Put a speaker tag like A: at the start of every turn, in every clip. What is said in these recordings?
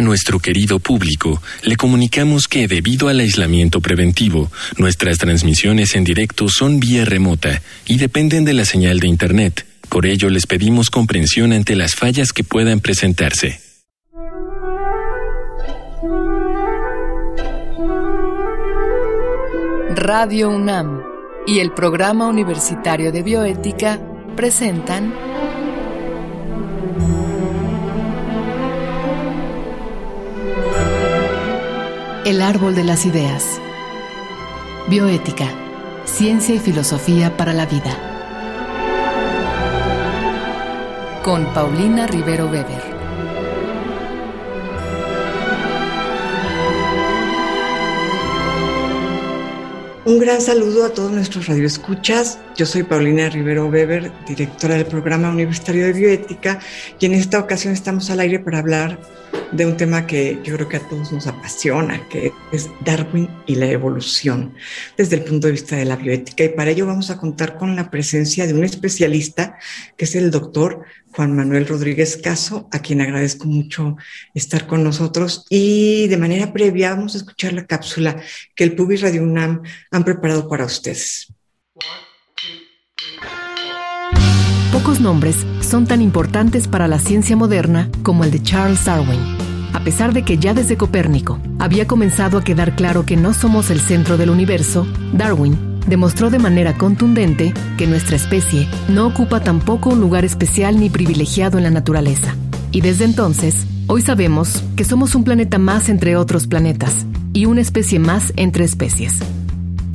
A: A nuestro querido público, le comunicamos que debido al aislamiento preventivo, nuestras transmisiones en directo son vía remota y dependen de la señal de Internet. Por ello, les pedimos comprensión ante las fallas que puedan presentarse.
B: Radio UNAM y el Programa Universitario de Bioética presentan El árbol de las ideas. Bioética, ciencia y filosofía para la vida. Con Paulina Rivero Weber.
C: Un gran saludo a todos nuestros radioescuchas. Yo soy Paulina Rivero Weber, directora del Programa Universitario de Bioética, y en esta ocasión estamos al aire para hablar de un tema que yo creo que a todos nos apasiona, que es Darwin y la evolución desde el punto de vista de la bioética. Y para ello vamos a contar con la presencia de un especialista, que es el doctor Juan Manuel Rodríguez Caso, a quien agradezco mucho estar con nosotros. Y de manera previa vamos a escuchar la cápsula que el Publi Radio UNAM han preparado para ustedes.
B: Pocos nombres son tan importantes para la ciencia moderna como el de Charles Darwin. A pesar de que ya desde Copérnico había comenzado a quedar claro que no somos el centro del universo, Darwin demostró de manera contundente que nuestra especie no ocupa tampoco un lugar especial ni privilegiado en la naturaleza. Y desde entonces, hoy sabemos que somos un planeta más entre otros planetas y una especie más entre especies.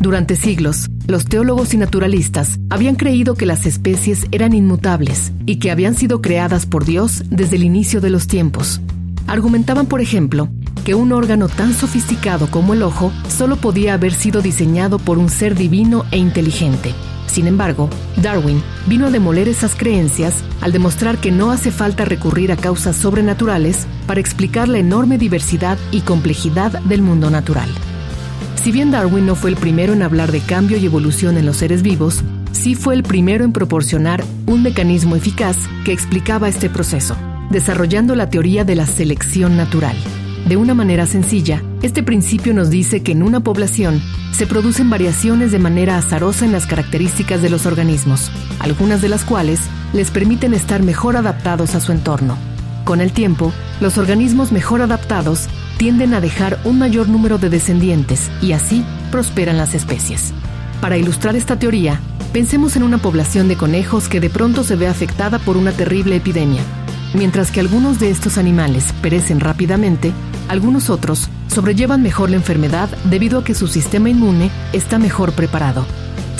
B: Durante siglos, los teólogos y naturalistas habían creído que las especies eran inmutables y que habían sido creadas por Dios desde el inicio de los tiempos. Argumentaban, por ejemplo, que un órgano tan sofisticado como el ojo solo podía haber sido diseñado por un ser divino e inteligente. Sin embargo, Darwin vino a demoler esas creencias al demostrar que no hace falta recurrir a causas sobrenaturales para explicar la enorme diversidad y complejidad del mundo natural. Si bien Darwin no fue el primero en hablar de cambio y evolución en los seres vivos, sí fue el primero en proporcionar un mecanismo eficaz que explicaba este proceso, desarrollando la teoría de la selección natural. De una manera sencilla, este principio nos dice que en una población se producen variaciones de manera azarosa en las características de los organismos, algunas de las cuales les permiten estar mejor adaptados a su entorno. Con el tiempo, los organismos mejor adaptados tienden a dejar un mayor número de descendientes y así prosperan las especies. Para ilustrar esta teoría, pensemos en una población de conejos que de pronto se ve afectada por una terrible epidemia. Mientras que algunos de estos animales perecen rápidamente, algunos otros sobrellevan mejor la enfermedad debido a que su sistema inmune está mejor preparado.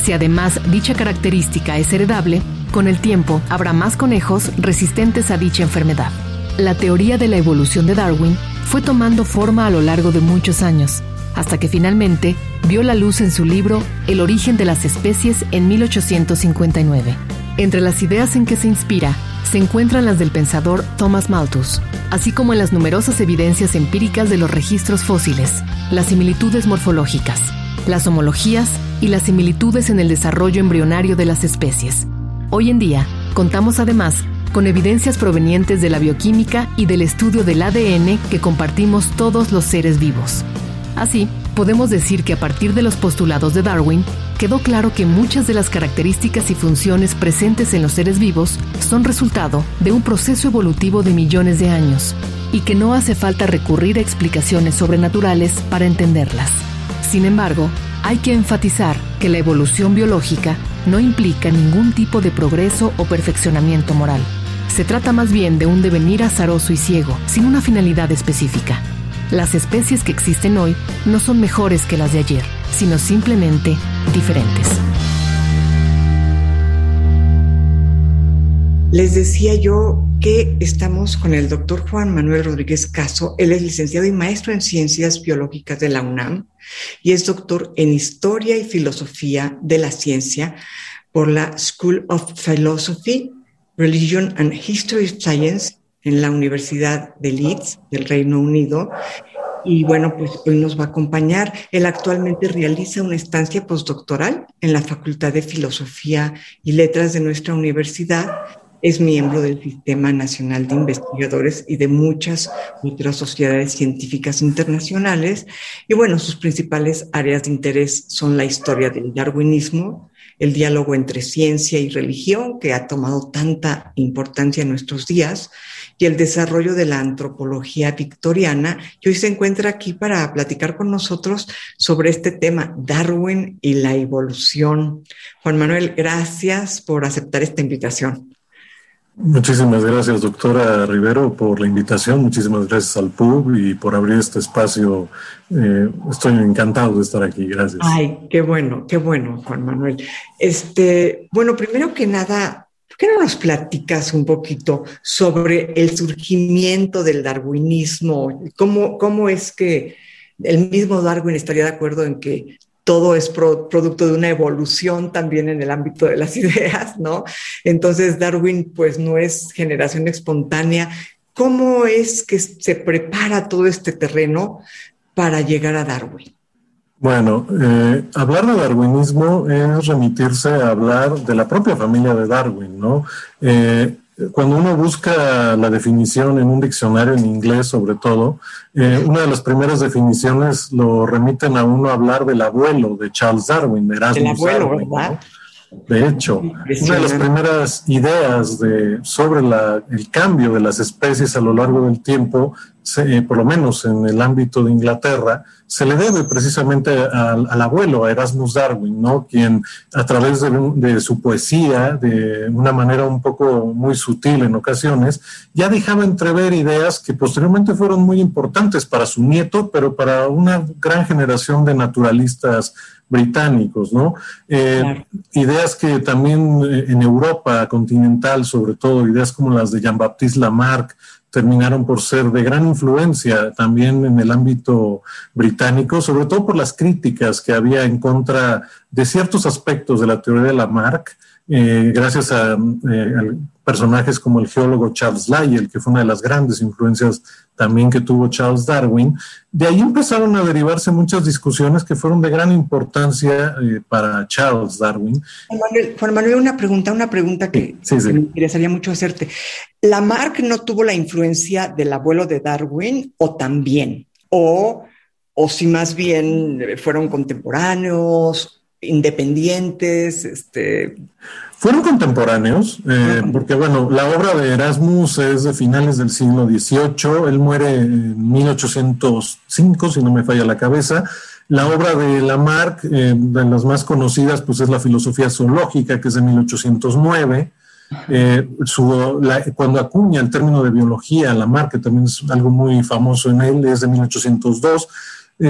B: Si además dicha característica es heredable, con el tiempo habrá más conejos resistentes a dicha enfermedad. La teoría de la evolución de Darwin fue tomando forma a lo largo de muchos años, hasta que finalmente vio la luz en su libro El origen de las especies en 1859. Entre las ideas en que se inspira se encuentran las del pensador Thomas Malthus, así como en las numerosas evidencias empíricas de los registros fósiles, las similitudes morfológicas, las homologías y las similitudes en el desarrollo embrionario de las especies. Hoy en día, contamos además con evidencias provenientes de la bioquímica y del estudio del ADN que compartimos todos los seres vivos. Así, podemos decir que a partir de los postulados de Darwin, quedó claro que muchas de las características y funciones presentes en los seres vivos son resultado de un proceso evolutivo de millones de años, y que no hace falta recurrir a explicaciones sobrenaturales para entenderlas. Sin embargo, hay que enfatizar que la evolución biológica no implica ningún tipo de progreso o perfeccionamiento moral. Se trata más bien de un devenir azaroso y ciego, sin una finalidad específica. Las especies que existen hoy no son mejores que las de ayer, sino simplemente diferentes.
C: Les decía yo que estamos con el doctor Juan Manuel Rodríguez Caso. Él es licenciado y maestro en ciencias biológicas de la UNAM y es doctor en historia y filosofía de la ciencia por la School of Philosophy Religion and History Science en la Universidad de Leeds del Reino Unido. Y bueno, pues hoy nos va a acompañar. Él actualmente realiza una estancia postdoctoral en la Facultad de Filosofía y Letras de nuestra universidad es miembro del Sistema Nacional de Investigadores y de muchas otras sociedades científicas internacionales. Y bueno, sus principales áreas de interés son la historia del darwinismo, el diálogo entre ciencia y religión, que ha tomado tanta importancia en nuestros días, y el desarrollo de la antropología victoriana. Y hoy se encuentra aquí para platicar con nosotros sobre este tema, Darwin y la evolución. Juan Manuel, gracias por aceptar esta invitación.
D: Muchísimas gracias, doctora Rivero, por la invitación. Muchísimas gracias al PUB y por abrir este espacio. Eh, estoy encantado de estar aquí. Gracias.
C: Ay, qué bueno, qué bueno, Juan Manuel. Este, bueno, primero que nada, ¿Por qué no nos platicas un poquito sobre el surgimiento del darwinismo? ¿Cómo, cómo es que el mismo Darwin estaría de acuerdo en que todo es producto de una evolución también en el ámbito de las ideas, ¿no? Entonces Darwin pues no es generación espontánea. ¿Cómo es que se prepara todo este terreno para llegar a Darwin?
D: Bueno, eh, hablar de darwinismo es remitirse a hablar de la propia familia de Darwin, ¿no? Eh, cuando uno busca la definición en un diccionario en inglés, sobre todo, eh, una de las primeras definiciones lo remiten a uno a hablar del abuelo de Charles Darwin, Erasmus El abuelo, ¿verdad? De hecho, una de las primeras ideas de, sobre el cambio de las especies a lo largo del tiempo, por lo menos en el ámbito de Inglaterra, se le debe precisamente al, abuelo, a Erasmus Darwin, ¿no? quien a través de, su poesía, de una manera un poco muy sutil en ocasiones, ya dejaba entrever ideas que posteriormente fueron muy importantes para su nieto, pero para una gran generación de naturalistas británicos, ¿no? Eh, ideas que también eh, en Europa continental, sobre todo, ideas como las de Jean-Baptiste Lamarck, terminaron por ser de gran influencia también en el ámbito británico, sobre todo por las críticas que había en contra de ciertos aspectos de la teoría de Lamarck, eh, gracias a, eh, personajes como el geólogo Charles Lyell, que fue una de las grandes influencias también que tuvo Charles Darwin. De ahí empezaron a derivarse muchas discusiones que fueron de gran importancia eh, para Charles Darwin.
C: Juan Manuel, una pregunta, una pregunta que, me interesaría mucho hacerte. ¿Lamarck no tuvo la influencia del abuelo de Darwin o también? ¿O, o si más bien fueron contemporáneos independientes, este...
D: Fueron contemporáneos, eh, porque bueno, la obra de Erasmus es de finales del siglo XVIII, él muere en 1805, si no me falla la cabeza. La obra de Lamarck, eh, de las más conocidas, pues es la filosofía zoológica, que es de 1809. Eh, cuando acuña el término de biología, Lamarck, que también es algo muy famoso en él, es de 1802.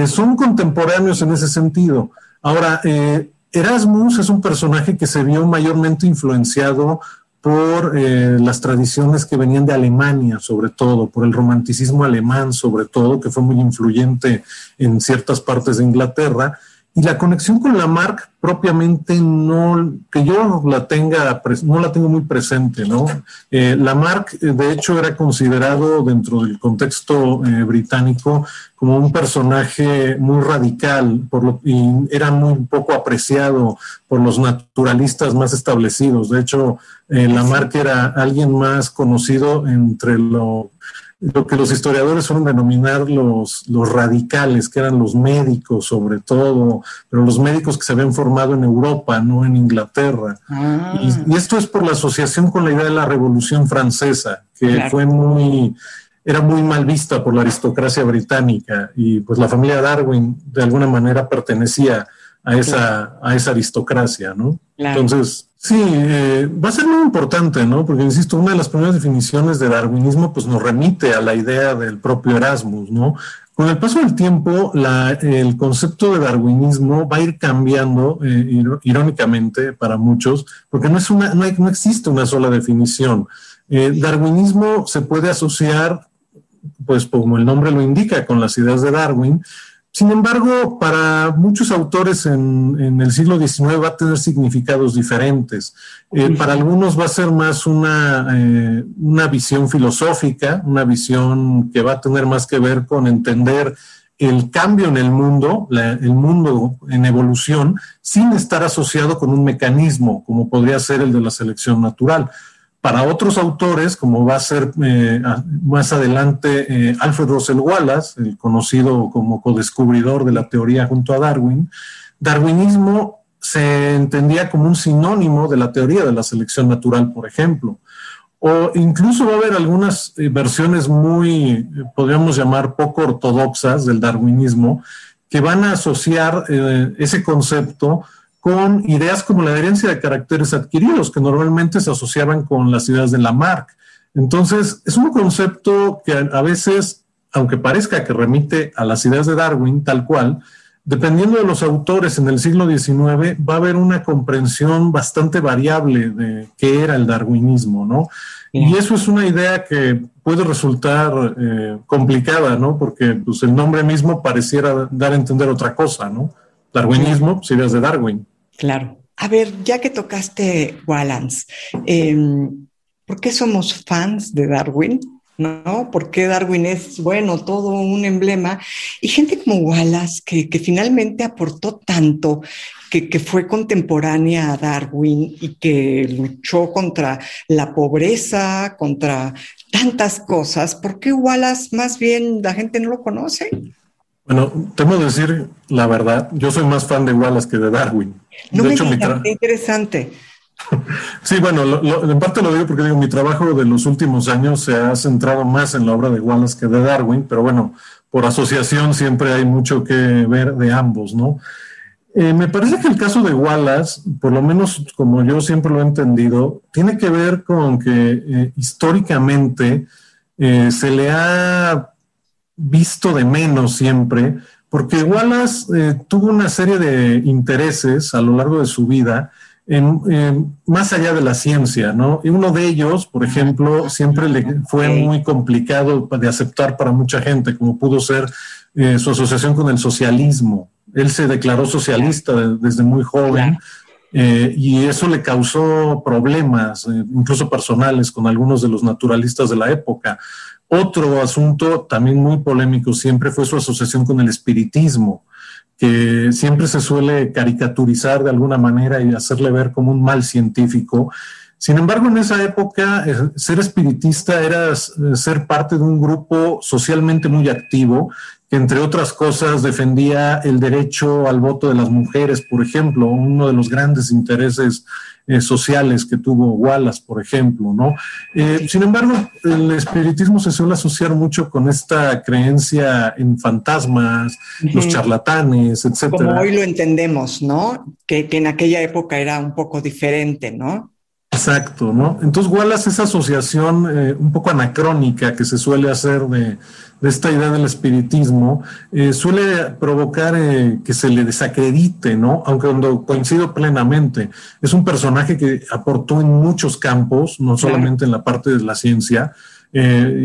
D: son contemporáneos en ese sentido. Ahora, eh, Erasmus es un personaje que se vio mayormente influenciado por eh, las tradiciones que venían de Alemania, sobre todo, por el romanticismo alemán, sobre todo, que fue muy influyente en ciertas partes de Inglaterra, y la conexión con la marca propiamente no, que yo la tenga, no la tengo muy presente, ¿no? Eh, Lamarck, eh, de hecho, era considerado dentro del contexto eh, británico como un personaje muy radical por lo, y era muy poco apreciado por los naturalistas más establecidos. De hecho, eh, Lamarck era alguien más conocido entre lo lo que los historiadores suelen denominar los, los radicales, que eran los médicos sobre todo, pero los médicos que se habían formado en Europa, no en Inglaterra. Ah. Y, esto es por la asociación con la idea de la Revolución Francesa, que fue muy, era muy mal vista por la aristocracia británica y pues la familia Darwin de alguna manera pertenecía a esa, a esa aristocracia, ¿no? Entonces, sí, eh, va a ser muy importante, ¿no? Porque, insisto, una de las primeras definiciones de darwinismo, pues nos remite a la idea del propio Erasmus, ¿no? Con el paso del tiempo, la, el concepto de darwinismo va a ir cambiando, eh, irónicamente, para muchos, porque no, es una, no, no existe una sola definición. Eh, darwinismo se puede asociar, pues como el nombre lo indica, con las ideas de Darwin, sin embargo, para muchos autores en, el siglo XIX va a tener significados diferentes. Eh, para algunos va a ser más una, eh, una visión filosófica, una visión que va a tener más que ver con entender el cambio en el mundo, el mundo en evolución, sin estar asociado con un mecanismo como podría ser el de la selección natural. Para otros autores, como va a ser eh, más adelante eh, Alfred Russell Wallace, el conocido como codescubridor de la teoría junto a Darwin, darwinismo se entendía como un sinónimo de la teoría de la selección natural, por ejemplo. O incluso va a haber algunas eh, versiones muy, podríamos llamar, poco ortodoxas del darwinismo, que van a asociar ese concepto con ideas como la herencia de caracteres adquiridos, que normalmente se asociaban con las ideas de Lamarck. Entonces, es un concepto que a veces, aunque parezca que remite a las ideas de Darwin, tal cual, dependiendo de los autores en el siglo XIX, va a haber una comprensión bastante variable de qué era el darwinismo, ¿no? Y eso es una idea que puede resultar eh, complicada, ¿no? Porque pues, el nombre mismo pareciera dar a entender otra cosa, ¿no? Darwinismo, pues, ideas de Darwin.
C: Claro. A ver, ya que tocaste Wallace, em, ¿por qué somos fans de Darwin? ¿No? ¿Por qué Darwin es, bueno, todo un emblema? Y gente como Wallace, que, finalmente aportó tanto, que, que, fue contemporánea a Darwin y que luchó contra la pobreza, contra tantas cosas, ¿por qué Wallace más bien la gente no lo conoce?
D: Bueno, tengo que decir la verdad, yo soy más fan de Wallace que de Darwin.
C: No de me hecho, interesante.
D: sí, bueno, en parte lo digo porque digo, mi trabajo de los últimos años se ha centrado más en la obra de Wallace que de Darwin, pero bueno, por asociación siempre hay mucho que ver de ambos, ¿no? Eh, me parece que el caso de Wallace, por lo menos como yo siempre lo he entendido, tiene que ver con que eh, históricamente eh, se le ha visto de menos siempre, porque Wallace eh, tuvo una serie de intereses a lo largo de su vida, en, más allá de la ciencia, ¿no? Y uno de ellos, por ejemplo, siempre le fue muy complicado de aceptar para mucha gente, como pudo ser eh, su asociación con el socialismo. Él se declaró socialista desde muy joven. Eh, y eso le causó problemas, incluso personales, con algunos de los naturalistas de la época. Otro asunto también muy polémico siempre fue su asociación con el espiritismo, que siempre se suele caricaturizar de alguna manera y hacerle ver como un mal científico. Sin embargo, en esa época, eh, ser espiritista era eh, ser parte de un grupo socialmente muy activo, que entre otras cosas defendía el derecho al voto de las mujeres, por ejemplo, uno de los grandes intereses eh, sociales que tuvo Wallace, por ejemplo, ¿no? Eh, sin embargo, el espiritismo se suele asociar mucho con esta creencia en fantasmas, los charlatanes, etcétera.
C: Como hoy lo entendemos, ¿no? Que, que en aquella época era un poco diferente, ¿no?
D: Exacto, ¿no? Entonces Wallace, esa asociación eh, un poco anacrónica que se suele hacer de, esta idea del espiritismo, eh, suele provocar eh, que se le desacredite, ¿no? Aunque cuando coincido plenamente, es un personaje que aportó en muchos campos, no solamente en la parte de la ciencia,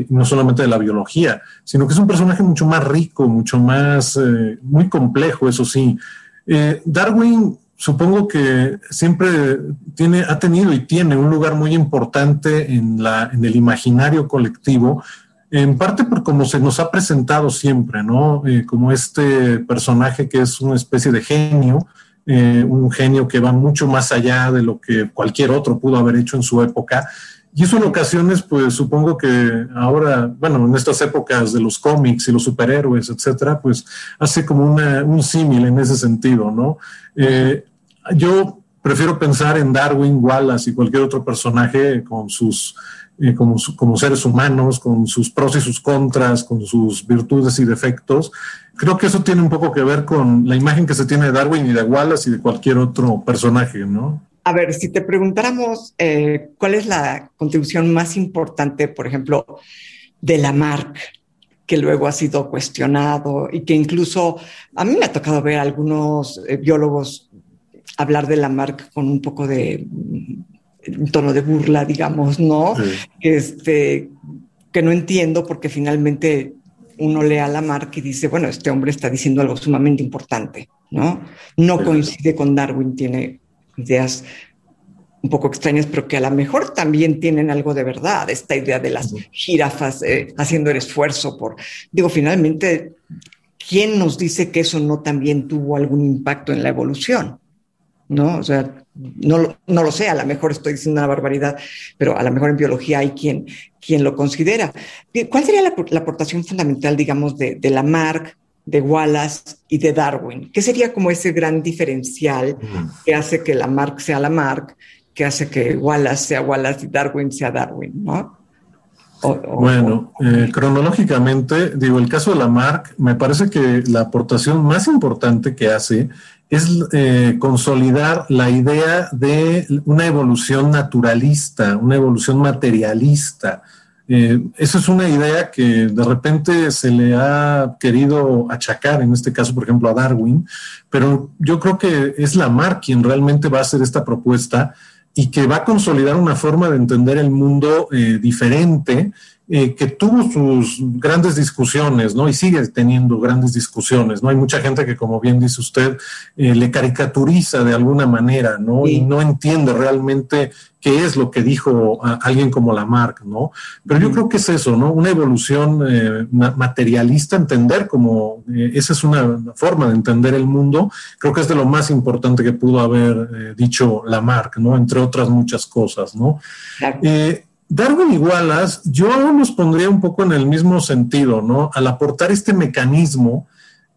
D: no solamente de la biología, sino que es un personaje mucho más rico, mucho más, muy complejo, eso sí. Darwin supongo que siempre tiene, ha tenido y tiene un lugar muy importante en, la, en el imaginario colectivo, en parte por cómo se nos ha presentado siempre, ¿no? Eh, como este personaje que es una especie de genio, eh, un genio que va mucho más allá de lo que cualquier otro pudo haber hecho en su época. Y eso en ocasiones, pues supongo que ahora, bueno, en estas épocas de los cómics y los superhéroes, etcétera, pues hace como una, un símil en ese sentido, ¿no? Eh, yo prefiero pensar en Darwin, Wallace y cualquier otro personaje con sus, eh, como, como, seres humanos, con sus pros y sus contras, con sus virtudes y defectos. Creo que eso tiene un poco que ver con la imagen que se tiene de Darwin y de Wallace y de cualquier otro personaje, ¿no?
C: A ver, si te preguntáramos eh, cuál es la contribución más importante, por ejemplo, de Lamarck, que luego ha sido cuestionado y que incluso a mí me ha tocado ver algunos eh, biólogos hablar de la marca con un poco de un tono de burla, digamos, ¿no? Este, que no entiendo porque finalmente uno lee a la marca y dice, bueno, este hombre está diciendo algo sumamente importante, ¿no? No coincide con Darwin, tiene ideas un poco extrañas, pero que a lo mejor también tienen algo de verdad, esta idea de las jirafas eh, haciendo el esfuerzo por, digo, finalmente, ¿quién nos dice que eso no también tuvo algún impacto en la evolución? ¿No? O sea, no, no, lo sé, a lo mejor estoy diciendo una barbaridad, pero a lo mejor en biología hay quien, quien lo considera. ¿Cuál sería la, aportación fundamental, digamos, de, de Lamarck, de Wallace y de Darwin? ¿Qué sería como ese gran diferencial que hace que Lamarck sea Lamarck, que hace que Wallace sea Wallace y Darwin sea Darwin, ¿no?
D: bueno, eh, cronológicamente, digo, el caso de Lamarck, me parece que la aportación más importante que hace es eh, consolidar la idea de una evolución naturalista, una evolución materialista. Eh, esa es una idea que de repente se le ha querido achacar, en este caso, por ejemplo, a Darwin, pero yo creo que es Lamarck quien realmente va a hacer esta propuesta y que va a consolidar una forma de entender el mundo eh, diferente eh, que tuvo sus grandes discusiones, ¿no? Y sigue teniendo grandes discusiones, ¿no? Hay mucha gente que, como bien dice usted, eh, le caricaturiza de alguna manera, ¿no? Y no entiende realmente qué es lo que dijo alguien como Lamarck, ¿no? Pero yo creo que es eso, ¿no? Una evolución eh, materialista, entender como esa es una forma de entender el mundo, creo que es de lo más importante que pudo haber dicho Lamarck, ¿no? Entre otras muchas cosas, ¿no? Darwin y Wallace, yo los pondría un poco en el mismo sentido, ¿no? Al aportar este mecanismo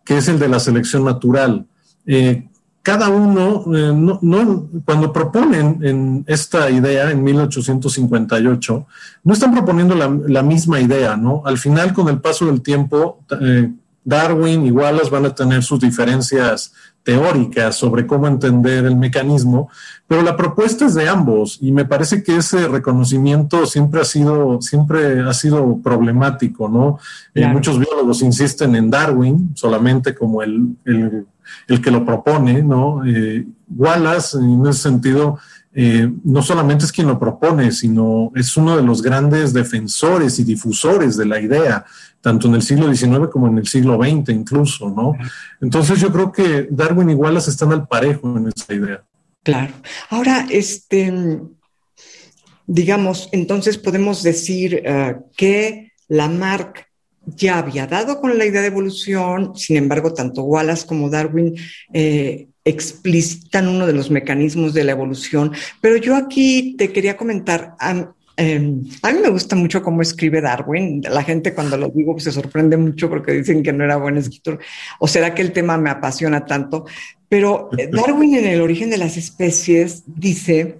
D: que es el de la selección natural. Eh, cada uno, eh, no, cuando proponen en esta idea en 1858, no están proponiendo la, misma idea, ¿no? Al final, con el paso del tiempo, eh, Darwin y Wallace van a tener sus diferencias teóricas sobre cómo entender el mecanismo, pero la propuesta es de ambos y me parece que ese reconocimiento siempre ha sido, siempre ha sido problemático, ¿no? Eh, muchos biólogos insisten en Darwin solamente como el, el, que lo propone, ¿no? Eh, Wallace, en ese sentido, eh, no solamente es quien lo propone, sino es uno de los grandes defensores y difusores de la idea tanto en el siglo XIX como en el siglo XX incluso, ¿no? Entonces yo creo que Darwin y Wallace están al parejo en esa idea.
C: Claro. Ahora, este, digamos, entonces podemos decir uh, que Lamarck ya había dado con la idea de evolución, sin embargo, tanto Wallace como Darwin eh, explicitan uno de los mecanismos de la evolución. Pero yo aquí te quería comentar, Em, a mí me gusta mucho cómo escribe Darwin. La gente cuando lo digo pues, se sorprende mucho porque dicen que no era buen escritor. O será que el tema me apasiona tanto. Pero eh, Darwin en el origen de las especies dice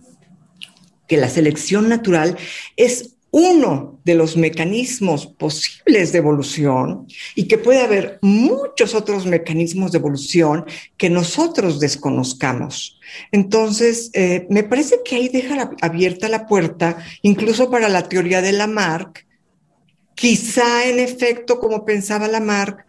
C: que la selección natural es uno de los mecanismos posibles de evolución y que puede haber muchos otros mecanismos de evolución que nosotros desconozcamos. Entonces, eh, me parece que ahí deja abierta la puerta, incluso para la teoría de Lamarck. Quizá, en efecto, como pensaba Lamarck,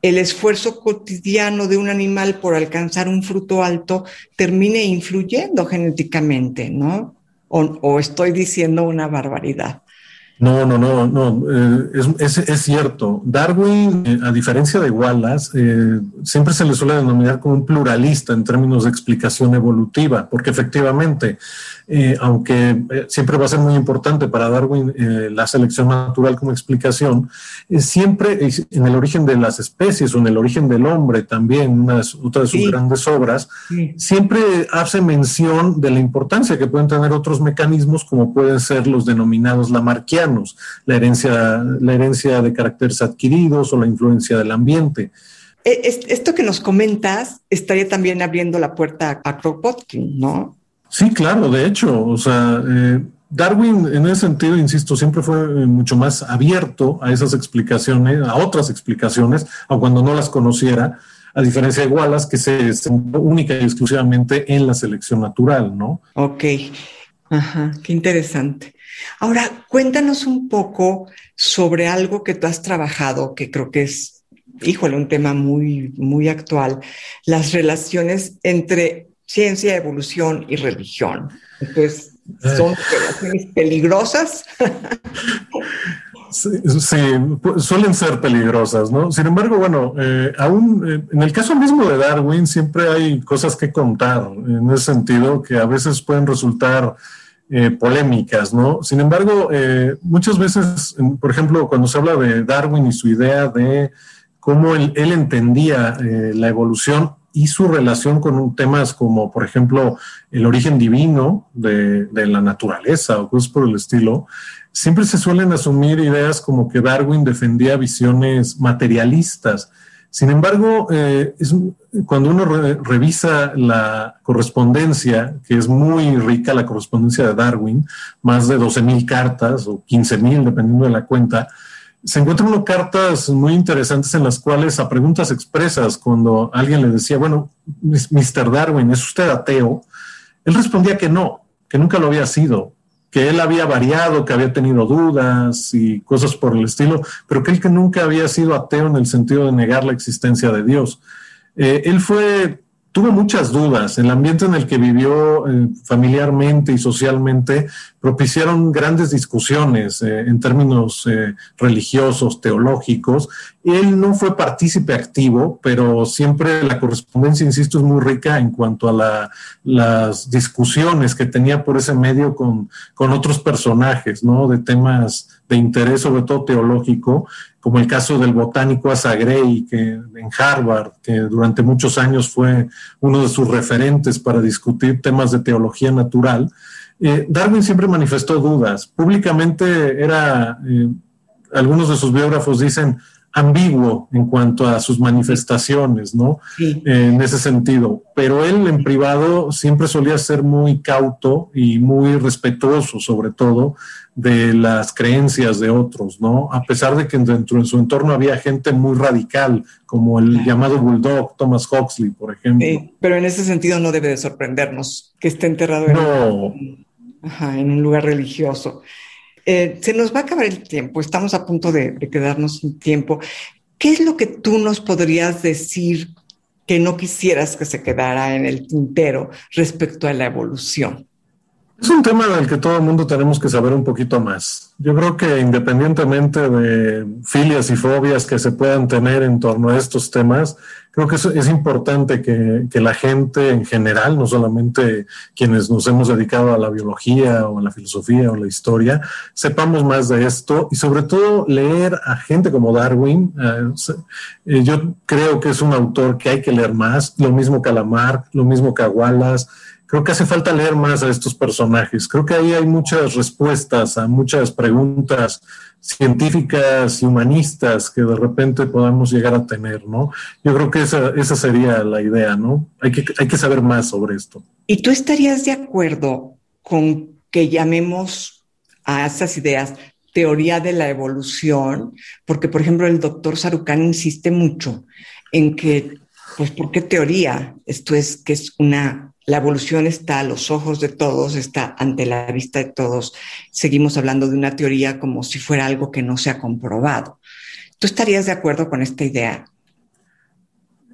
C: el esfuerzo cotidiano de un animal por alcanzar un fruto alto termine influyendo genéticamente, ¿no? o estoy diciendo una barbaridad.
D: No, no, no, no, eh, es, es, cierto. Darwin, eh, a diferencia de Wallace, eh, siempre se le suele denominar como un pluralista en términos de explicación evolutiva, porque efectivamente eh, aunque eh, siempre va a ser muy importante para Darwin eh, la selección natural como explicación, siempre en el origen de las especies o en el origen del hombre también, una de, otra de sus grandes obras, siempre hace mención de la importancia que pueden tener otros mecanismos como pueden ser los denominados lamarquianos, la herencia, la herencia de caracteres adquiridos o la influencia del ambiente.
C: Esto que nos comentas estaría también abriendo la puerta a Kropotkin, ¿no?
D: Sí, claro, de hecho, o sea, eh, Darwin en ese sentido, insisto, siempre fue eh, mucho más abierto a esas explicaciones, a otras explicaciones, a cuando no las conociera, a diferencia de Wallace, que se centró única y exclusivamente en la selección natural, ¿no?
C: Ok, ajá, qué interesante. Ahora, cuéntanos un poco sobre algo que tú has trabajado, que creo que es, híjole, un tema muy, muy actual, las relaciones entre ciencia, evolución y religión. Entonces, son relaciones peligrosas.
D: Sí, suelen ser peligrosas, ¿no? Sin embargo, bueno, eh, aún eh, en el caso mismo de Darwin siempre hay cosas que contar en ese sentido que a veces pueden resultar eh, polémicas, ¿no? Sin embargo, muchas veces, por ejemplo, cuando se habla de Darwin y su idea de cómo él, entendía la evolución, y su relación con temas como, por ejemplo, el origen divino de, la naturaleza o cosas por el estilo, siempre se suelen asumir ideas como que Darwin defendía visiones materialistas. Sin embargo, eh, cuando uno revisa la correspondencia, que es muy rica la correspondencia de Darwin, más de 12.000 cartas o 15.000, dependiendo de la cuenta, se encuentran unas cartas muy interesantes en las cuales a preguntas expresas, cuando alguien le decía, bueno, Mr. Darwin, ¿es usted ateo? Él respondía que no, que nunca lo había sido, que él había variado, que había tenido dudas y cosas por el estilo, pero que él que nunca había sido ateo en el sentido de negar la existencia de Dios. Eh, él fue tuvo muchas dudas. El ambiente en el que vivió eh, familiarmente y socialmente propiciaron grandes discusiones eh, en términos eh, religiosos, teológicos. Él no fue partícipe activo, pero siempre la correspondencia, insisto, es muy rica en cuanto a las discusiones que tenía por ese medio con, con otros personajes, ¿no? De temas de interés, sobre todo teológico, como el caso del botánico Asa Gray, que en Harvard, que durante muchos años fue uno de sus referentes para discutir temas de teología natural. Eh, Darwin siempre manifestó dudas. Públicamente era, eh, algunos de sus biógrafos dicen, ambiguo en cuanto a sus manifestaciones, ¿no? en ese sentido. Pero él en privado siempre solía ser muy cauto y muy respetuoso, sobre todo, de las creencias de otros, ¿no? A pesar de que dentro de su entorno había gente muy radical, como el llamado Bulldog, Thomas Huxley, por ejemplo.
C: pero en ese sentido no debe de sorprendernos que esté enterrado en, en un lugar religioso. Eh, se nos va a acabar el tiempo, estamos a punto de, de quedarnos sin tiempo. ¿Qué es lo que tú nos podrías decir que no quisieras que se quedara en el tintero respecto a la evolución?
D: Es un tema del que todo el mundo tenemos que saber un poquito más. Yo creo que independientemente de filias y fobias que se puedan tener en torno a estos temas, creo que es, importante que, que, la gente en general, no solamente quienes nos hemos dedicado a la biología o a la filosofía o la historia, sepamos más de esto y sobre todo leer a gente como Darwin. Eh, eh, yo creo que es un autor que hay que leer más, lo mismo que Lamarck, lo mismo que creo que hace falta leer más a estos personajes. Creo que ahí hay muchas respuestas a muchas preguntas científicas y humanistas que de repente podamos llegar a tener, ¿no? Yo creo que esa, esa sería la idea, ¿no? Hay que, hay que saber más sobre esto.
C: ¿Y tú estarías de acuerdo con que llamemos a esas ideas teoría de la evolución? Porque, por ejemplo, el doctor Sarucán insiste mucho en que, pues, ¿por qué teoría? Esto es que es una la evolución está a los ojos de todos, está ante la vista de todos. Seguimos hablando de una teoría como si fuera algo que no se ha comprobado. ¿Tú estarías de acuerdo con esta idea?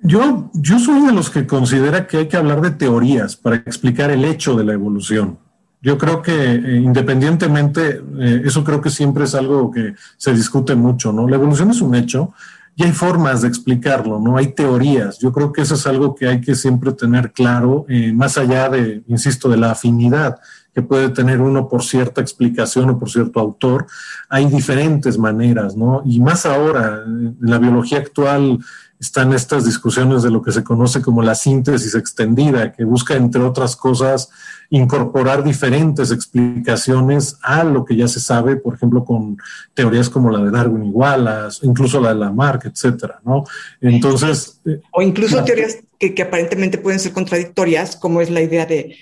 D: Yo, yo soy de los que considera que hay que hablar de teorías para explicar el hecho de la evolución. Yo creo que eh, independientemente, eh, eso creo que siempre es algo que se discute mucho, ¿no? La evolución es un hecho y hay formas de explicarlo, ¿no? Hay teorías. Yo creo que eso es algo que hay que siempre tener claro, eh, más allá de, insisto, de la afinidad que puede tener uno por cierta explicación o por cierto autor. Hay diferentes maneras, ¿no? Y más ahora, en la biología actual, están estas discusiones de lo que se conoce como la síntesis extendida, que busca, entre otras cosas, incorporar diferentes explicaciones a lo que ya se sabe, por ejemplo, con teorías como la de Darwin y Wallace, incluso la de Lamarck, etcétera, ¿no? Entonces...
C: O incluso teorías que, aparentemente pueden ser contradictorias, como es la idea de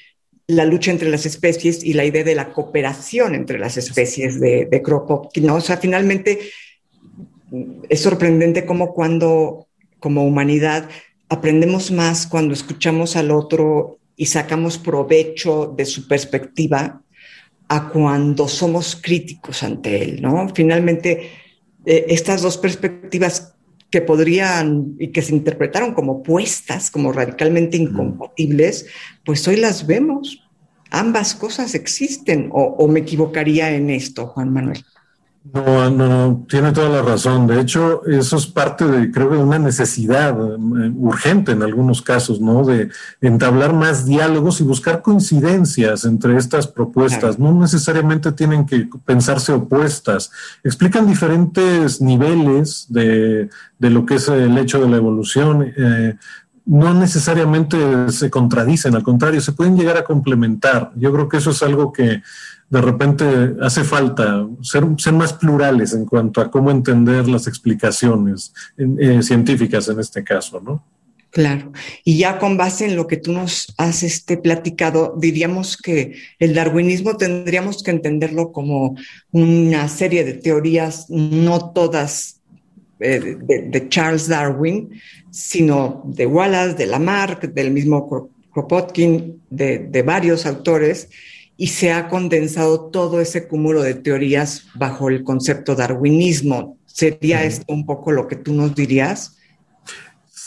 C: la lucha entre las especies y la idea de la cooperación entre las especies de, de Kropotkin, ¿no? O sea, finalmente es sorprendente cómo cuando como humanidad aprendemos más cuando escuchamos al otro y sacamos provecho de su perspectiva a cuando somos críticos ante él, ¿no? Finalmente, eh, estas dos perspectivas que podrían y que se interpretaron como opuestas, como radicalmente incompatibles, pues hoy las vemos. Ambas cosas existen, o me equivocaría en esto, Juan Manuel.
D: No, no, no, tiene toda la razón. De hecho, eso es parte de, creo que, de una necesidad eh, urgente en algunos casos, ¿no? De entablar más diálogos y buscar coincidencias entre estas propuestas. No necesariamente tienen que pensarse opuestas. Explican diferentes niveles de, de lo que es el hecho de la evolución. Eh, no necesariamente se contradicen, al contrario, se pueden llegar a complementar. Yo creo que eso es algo que de repente hace falta, ser, ser más plurales en cuanto a cómo entender las explicaciones eh, científicas en este caso, ¿no?
C: Claro. Y ya con base en lo que tú nos has este, platicado, diríamos que el darwinismo tendríamos que entenderlo como una serie de teorías, no todas eh, de, Charles Darwin, sino de Wallace, de Lamarck, del mismo Kropotkin, de, varios autores, y se ha condensado todo ese cúmulo de teorías bajo el concepto darwinismo. ¿Sería esto un poco lo que tú nos dirías?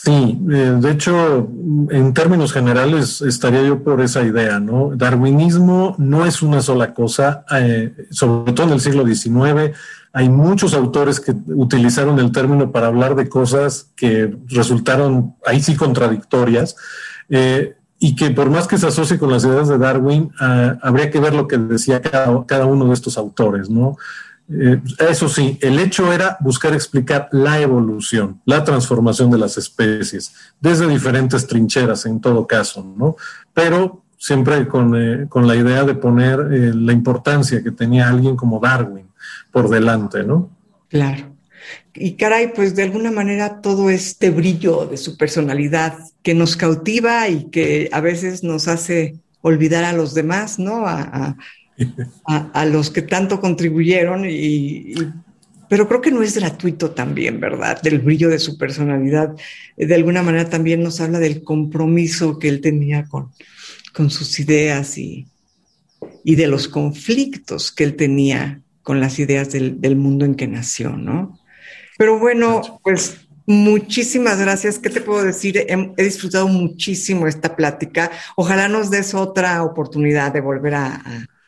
D: Sí, eh, de hecho, en términos generales estaría yo por esa idea, ¿no? Darwinismo no es una sola cosa, eh, sobre todo en el siglo XIX. Hay muchos autores que utilizaron el término para hablar de cosas que resultaron ahí sí contradictorias. Eh, y que por más que se asocie con las ideas de Darwin, ah, habría que ver lo que decía cada, cada, uno de estos autores, ¿no? Eh, eso sí, el hecho era buscar explicar la evolución, la transformación de las especies, desde diferentes trincheras en todo caso, ¿no? Pero siempre con, eh, la idea de poner eh, la importancia que tenía alguien como Darwin por delante, ¿no?
C: Claro. Y caray, pues de alguna manera todo este brillo de su personalidad que nos cautiva y que a veces nos hace olvidar a los demás, ¿no? a, a, los que tanto contribuyeron y, pero creo que no es gratuito también, ¿verdad? Del brillo de su personalidad. De alguna manera también nos habla del compromiso que él tenía con, con sus ideas y, y de los conflictos que él tenía con las ideas del, del mundo en que nació, ¿no? Pero bueno, pues Muchísimas gracias. ¿Qué te puedo decir? He, disfrutado muchísimo esta plática. Ojalá nos des otra oportunidad de volver a,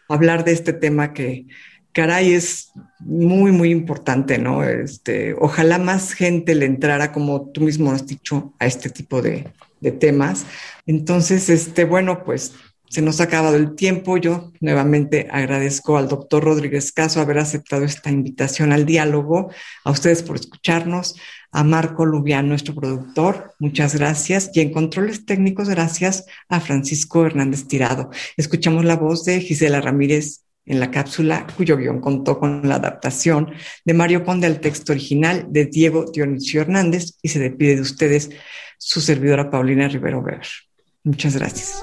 C: hablar de este tema que, caray, es muy, muy importante, ¿no? Este, ojalá más gente le entrara, como tú mismo has dicho, a este tipo de, de temas. Entonces, este, bueno, pues se nos ha acabado el tiempo. Yo nuevamente agradezco al doctor Rodríguez Caso haber aceptado esta invitación al diálogo, a ustedes por escucharnos, a Marco Lubián, nuestro productor, muchas gracias, y en controles técnicos, gracias a Francisco Hernández Tirado. Escuchamos la voz de Gisela Ramírez en la cápsula, cuyo guion contó con la adaptación de Mario Conde al texto original de Diego Dionisio Hernández y se despide de ustedes su servidora Paulina Rivero Weber. Muchas gracias.